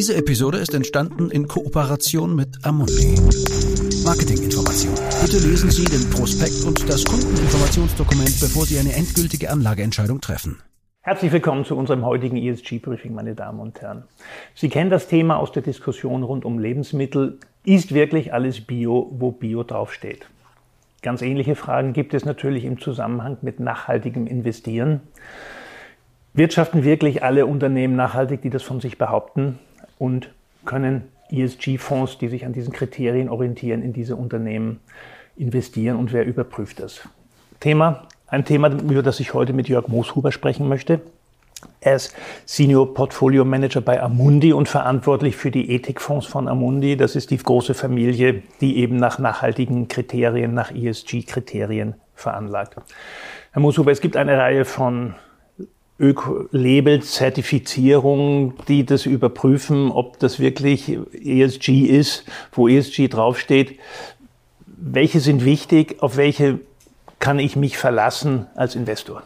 Diese Episode ist entstanden in Kooperation mit Amundi. Marketinginformation. Bitte lesen Sie den Prospekt und das Kundeninformationsdokument, bevor Sie eine endgültige Anlageentscheidung treffen. Herzlich willkommen zu unserem heutigen ESG-Briefing, meine Damen und Herren. Sie kennen das Thema aus der Diskussion rund um Lebensmittel. Ist wirklich alles Bio, wo Bio draufsteht? Ganz ähnliche Fragen gibt es natürlich im Zusammenhang mit nachhaltigem Investieren. Wirtschaften wirklich alle Unternehmen nachhaltig, die das von sich behaupten? Und können ESG-Fonds, die sich an diesen Kriterien orientieren, in diese Unternehmen investieren? Und wer überprüft das? Thema, ein Thema, über das ich heute mit Jörg Mooshuber sprechen möchte. Er ist Senior Portfolio Manager bei Amundi und verantwortlich für die Ethikfonds von Amundi. Das ist die große Familie, die eben nach nachhaltigen Kriterien, nach ESG-Kriterien veranlagt. Herr Mooshuber, es gibt eine Reihe von Öko-Label-Zertifizierungen, die das überprüfen, ob das wirklich ESG ist, wo ESG draufsteht. Welche sind wichtig? Auf welche kann ich mich verlassen als Investor?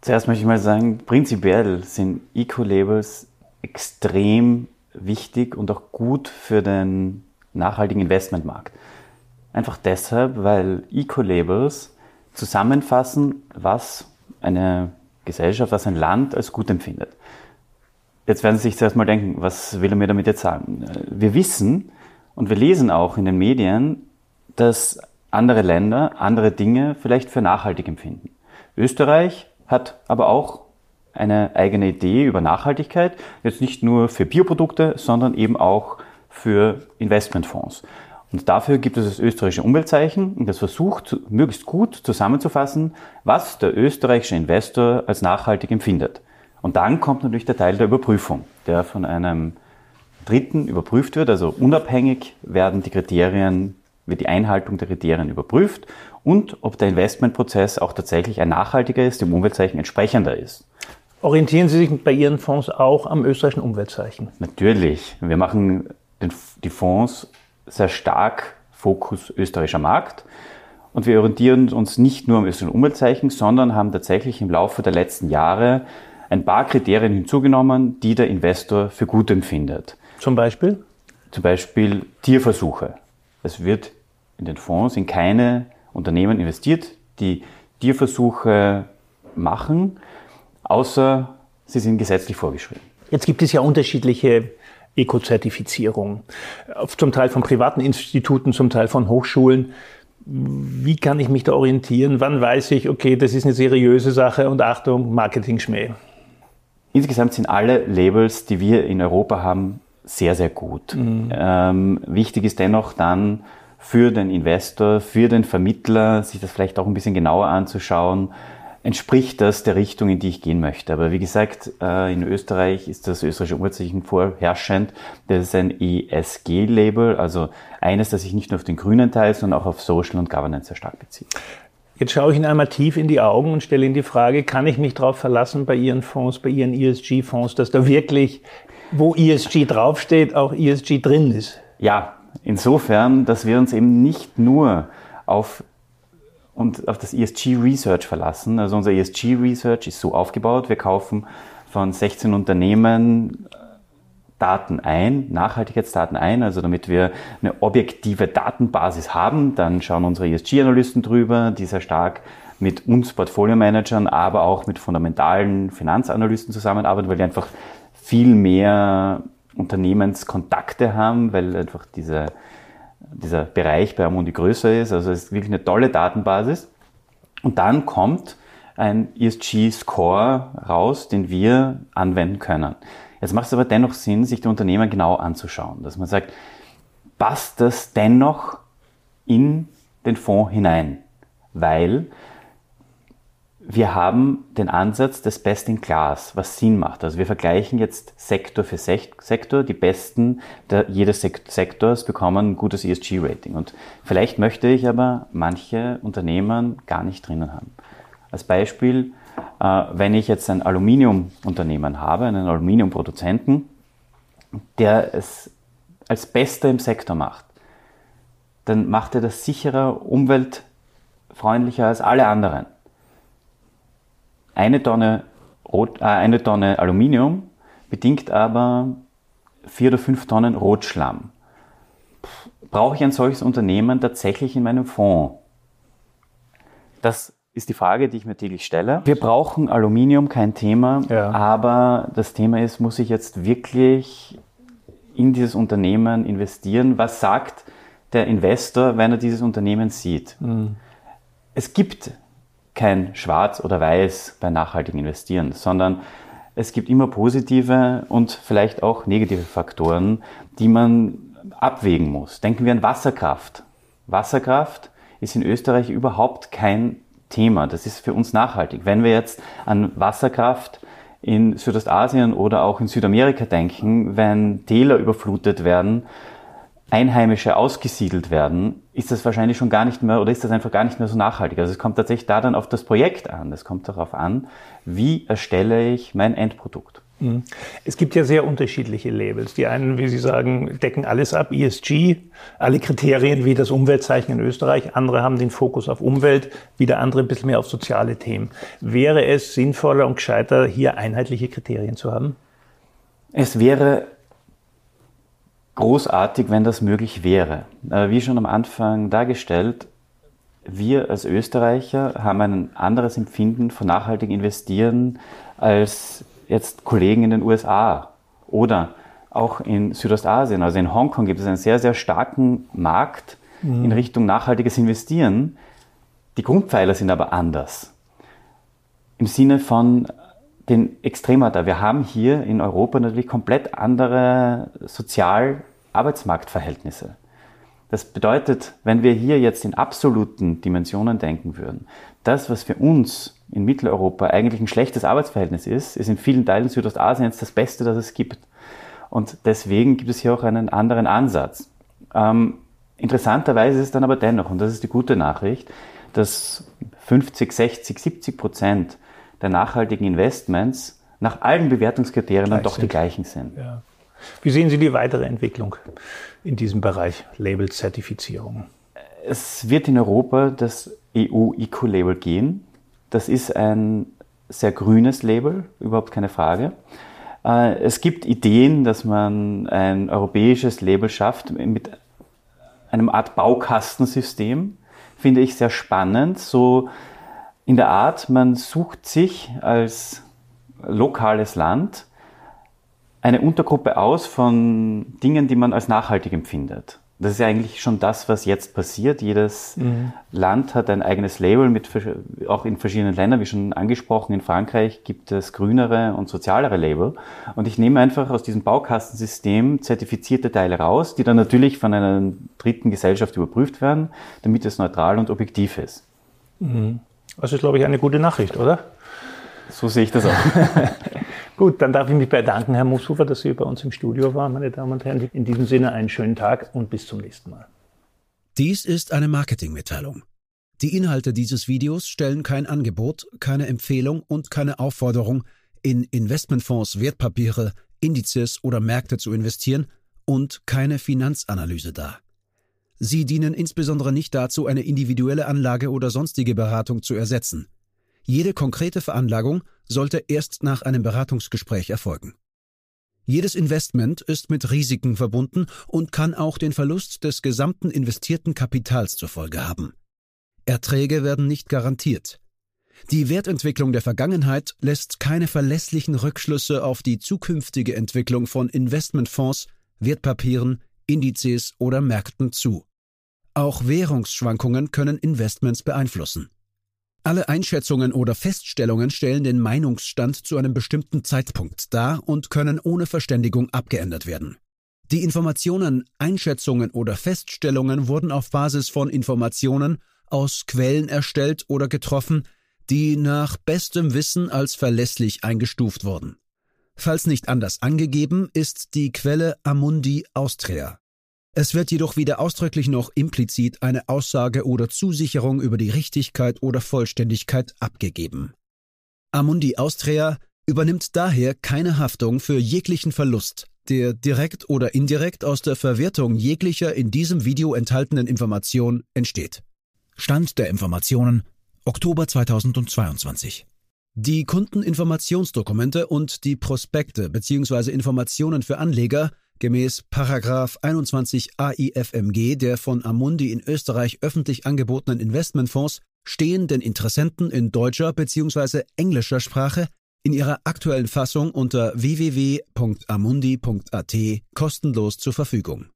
Zuerst möchte ich mal sagen, prinzipiell sind Eco-Labels extrem wichtig und auch gut für den nachhaltigen Investmentmarkt. Einfach deshalb, weil Eco-Labels zusammenfassen, was eine Gesellschaft, was ein Land als gut empfindet. Jetzt werden Sie sich zuerst mal denken, was will er mir damit jetzt sagen? Wir wissen und wir lesen auch in den Medien, dass andere Länder andere Dinge vielleicht für nachhaltig empfinden. Österreich hat aber auch eine eigene Idee über Nachhaltigkeit, jetzt nicht nur für Bioprodukte, sondern eben auch für Investmentfonds. Und dafür gibt es das österreichische Umweltzeichen und das versucht möglichst gut zusammenzufassen, was der österreichische Investor als nachhaltig empfindet. Und dann kommt natürlich der Teil der Überprüfung, der von einem Dritten überprüft wird. Also unabhängig werden die Kriterien, wird die Einhaltung der Kriterien überprüft und ob der Investmentprozess auch tatsächlich ein nachhaltiger ist, dem Umweltzeichen entsprechender ist. Orientieren Sie sich bei Ihren Fonds auch am österreichischen Umweltzeichen? Natürlich. Wir machen den, die Fonds sehr stark Fokus österreichischer Markt. Und wir orientieren uns nicht nur am österreichischen Umweltzeichen, sondern haben tatsächlich im Laufe der letzten Jahre ein paar Kriterien hinzugenommen, die der Investor für gut empfindet. Zum Beispiel? Zum Beispiel Tierversuche. Es wird in den Fonds in keine Unternehmen investiert, die Tierversuche machen, außer sie sind gesetzlich vorgeschrieben. Jetzt gibt es ja unterschiedliche Eco-Zertifizierung. Zum Teil von privaten Instituten, zum Teil von Hochschulen. Wie kann ich mich da orientieren? Wann weiß ich, okay, das ist eine seriöse Sache und Achtung, Marketing-Schmäh? Insgesamt sind alle Labels, die wir in Europa haben, sehr, sehr gut. Mhm. Ähm, wichtig ist dennoch dann für den Investor, für den Vermittler, sich das vielleicht auch ein bisschen genauer anzuschauen, entspricht das der Richtung, in die ich gehen möchte. Aber wie gesagt, äh, in Österreich ist das österreichische Umweltzeichen vorherrschend. Das ist ein ESG-Label, also eines, das sich nicht nur auf den grünen Teil, sondern auch auf Social und Governance sehr stark bezieht. Jetzt schaue ich Ihnen einmal tief in die Augen und stelle Ihnen die Frage, kann ich mich darauf verlassen bei Ihren Fonds, bei Ihren ESG-Fonds, dass da wirklich, wo ESG draufsteht, auch ESG drin ist? Ja, insofern, dass wir uns eben nicht nur auf und auf das ESG Research verlassen. Also unser ESG Research ist so aufgebaut, wir kaufen von 16 Unternehmen äh, Daten ein, Nachhaltigkeitsdaten ein, also damit wir eine objektive Datenbasis haben. Dann schauen unsere ESG-Analysten drüber, die sehr stark mit uns Portfolio-Managern, aber auch mit fundamentalen Finanzanalysten zusammenarbeiten, weil die einfach viel mehr Unternehmenskontakte haben, weil einfach diese dieser Bereich bei Amundi größer ist. Also es ist wirklich eine tolle Datenbasis. Und dann kommt ein ESG-Score raus, den wir anwenden können. Jetzt macht es aber dennoch Sinn, sich die Unternehmen genau anzuschauen, dass man sagt, passt das dennoch in den Fonds hinein? Weil wir haben den Ansatz des Best in Class, was Sinn macht. Also wir vergleichen jetzt Sektor für Sektor. Die Besten jedes Sektors bekommen ein gutes ESG-Rating. Und vielleicht möchte ich aber manche Unternehmen gar nicht drinnen haben. Als Beispiel, äh, wenn ich jetzt ein Aluminiumunternehmen habe, einen Aluminiumproduzenten, der es als Bester im Sektor macht, dann macht er das sicherer, umweltfreundlicher als alle anderen eine Tonne, Rot, äh, eine Tonne Aluminium bedingt aber vier oder fünf Tonnen Rotschlamm. Brauche ich ein solches Unternehmen tatsächlich in meinem Fonds? Das ist die Frage, die ich mir täglich stelle. Wir brauchen Aluminium, kein Thema, ja. aber das Thema ist, muss ich jetzt wirklich in dieses Unternehmen investieren? Was sagt der Investor, wenn er dieses Unternehmen sieht? Mhm. Es gibt kein Schwarz oder Weiß bei nachhaltigem Investieren, sondern es gibt immer positive und vielleicht auch negative Faktoren, die man abwägen muss. Denken wir an Wasserkraft. Wasserkraft ist in Österreich überhaupt kein Thema. Das ist für uns nachhaltig. Wenn wir jetzt an Wasserkraft in Südostasien oder auch in Südamerika denken, wenn Täler überflutet werden, Einheimische ausgesiedelt werden, ist das wahrscheinlich schon gar nicht mehr oder ist das einfach gar nicht mehr so nachhaltig. Also es kommt tatsächlich da dann auf das Projekt an. Es kommt darauf an, wie erstelle ich mein Endprodukt. Mhm. Es gibt ja sehr unterschiedliche Labels. Die einen, wie Sie sagen, decken alles ab, ESG, alle Kriterien wie das Umweltzeichen in Österreich. Andere haben den Fokus auf Umwelt, wieder andere ein bisschen mehr auf soziale Themen. Wäre es sinnvoller und gescheiter, hier einheitliche Kriterien zu haben? Es wäre großartig, wenn das möglich wäre. Äh, wie schon am Anfang dargestellt, wir als Österreicher haben ein anderes Empfinden von nachhaltig investieren als jetzt Kollegen in den USA oder auch in Südostasien. Also in Hongkong gibt es einen sehr, sehr starken Markt mhm. in Richtung nachhaltiges Investieren. Die Grundpfeiler sind aber anders. Im Sinne von den Extremata. Wir haben hier in Europa natürlich komplett andere Sozial-Arbeitsmarktverhältnisse. Das bedeutet, wenn wir hier jetzt in absoluten Dimensionen denken würden, das, was für uns in Mitteleuropa eigentlich ein schlechtes Arbeitsverhältnis ist, ist in vielen Teilen Südostasiens das Beste, das es gibt. Und deswegen gibt es hier auch einen anderen Ansatz. Ähm, interessanterweise ist es dann aber dennoch, und das ist die gute Nachricht, dass 50, 60, 70 Prozent der nachhaltigen Investments nach allen Bewertungskriterien dann doch sind. die gleichen sind. Ja. Wie sehen Sie die weitere Entwicklung in diesem Bereich Label-Zertifizierung? Es wird in Europa das EU-Eco-Label gehen. Das ist ein sehr grünes Label, überhaupt keine Frage. Äh, es gibt Ideen, dass man ein europäisches Label schafft mit einem Art Baukastensystem. Finde ich sehr spannend. So in der Art, man sucht sich als lokales Land eine Untergruppe aus von Dingen, die man als nachhaltig empfindet. Das ist ja eigentlich schon das, was jetzt passiert. Jedes mhm. Land hat ein eigenes Label, mit, auch in verschiedenen Ländern, wie schon angesprochen. In Frankreich gibt es grünere und sozialere Label. Und ich nehme einfach aus diesem Baukastensystem zertifizierte Teile raus, die dann natürlich von einer dritten Gesellschaft überprüft werden, damit es neutral und objektiv ist. Mhm. Das ist, glaube ich, eine gute Nachricht, oder? So sehe ich das auch. Gut, dann darf ich mich bedanken, Herr Mushufer, dass Sie bei uns im Studio waren, meine Damen und Herren. In diesem Sinne einen schönen Tag und bis zum nächsten Mal. Dies ist eine Marketingmitteilung. Die Inhalte dieses Videos stellen kein Angebot, keine Empfehlung und keine Aufforderung, in Investmentfonds, Wertpapiere, Indizes oder Märkte zu investieren und keine Finanzanalyse dar. Sie dienen insbesondere nicht dazu, eine individuelle Anlage oder sonstige Beratung zu ersetzen. Jede konkrete Veranlagung sollte erst nach einem Beratungsgespräch erfolgen. Jedes Investment ist mit Risiken verbunden und kann auch den Verlust des gesamten investierten Kapitals zur Folge haben. Erträge werden nicht garantiert. Die Wertentwicklung der Vergangenheit lässt keine verlässlichen Rückschlüsse auf die zukünftige Entwicklung von Investmentfonds, Wertpapieren, Indizes oder Märkten zu. Auch Währungsschwankungen können Investments beeinflussen. Alle Einschätzungen oder Feststellungen stellen den Meinungsstand zu einem bestimmten Zeitpunkt dar und können ohne Verständigung abgeändert werden. Die Informationen, Einschätzungen oder Feststellungen wurden auf Basis von Informationen aus Quellen erstellt oder getroffen, die nach bestem Wissen als verlässlich eingestuft wurden. Falls nicht anders angegeben, ist die Quelle Amundi Austria. Es wird jedoch weder ausdrücklich noch implizit eine Aussage oder Zusicherung über die Richtigkeit oder Vollständigkeit abgegeben. Amundi Austria übernimmt daher keine Haftung für jeglichen Verlust, der direkt oder indirekt aus der Verwertung jeglicher in diesem Video enthaltenen Information entsteht. Stand der Informationen Oktober 2022 Die Kundeninformationsdokumente und die Prospekte bzw. Informationen für Anleger gemäß 21 AIFMG der von Amundi in Österreich öffentlich angebotenen Investmentfonds stehen den Interessenten in deutscher bzw. englischer Sprache in ihrer aktuellen Fassung unter www.amundi.at kostenlos zur Verfügung.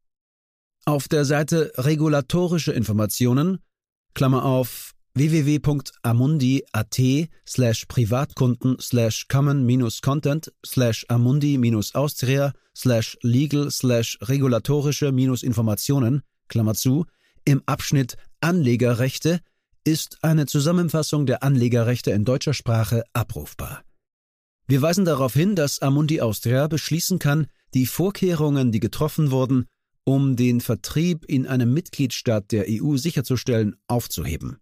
Auf der Seite Regulatorische Informationen Klammer auf www.amundi.at slash Privatkunden slash common-content slash amundi-austria slash legal slash regulatorische-informationen, Klammer zu, im Abschnitt Anlegerrechte ist eine Zusammenfassung der Anlegerrechte in deutscher Sprache abrufbar. Wir weisen darauf hin, dass Amundi Austria beschließen kann, die Vorkehrungen, die getroffen wurden, um den Vertrieb in einem Mitgliedstaat der EU sicherzustellen, aufzuheben.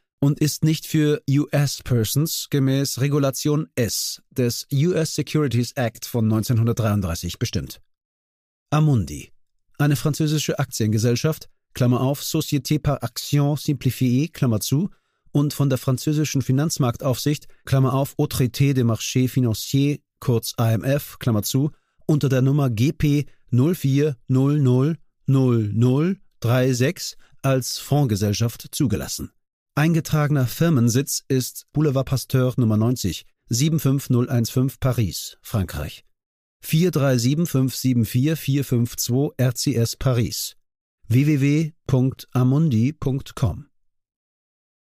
und ist nicht für US Persons gemäß Regulation S des US Securities Act von 1933 bestimmt. Amundi, eine französische Aktiengesellschaft, Klammer auf, Société par Action Simplifiée, Klammer zu, und von der französischen Finanzmarktaufsicht, Klammer auf, Autorité des Marchés Financiers, kurz AMF, Klammer zu, unter der Nummer GP 04000036 als Fondsgesellschaft zugelassen. Eingetragener Firmensitz ist Boulevard Pasteur Nummer 90, 75015 Paris, Frankreich. 437574452 RCS Paris. www.amundi.com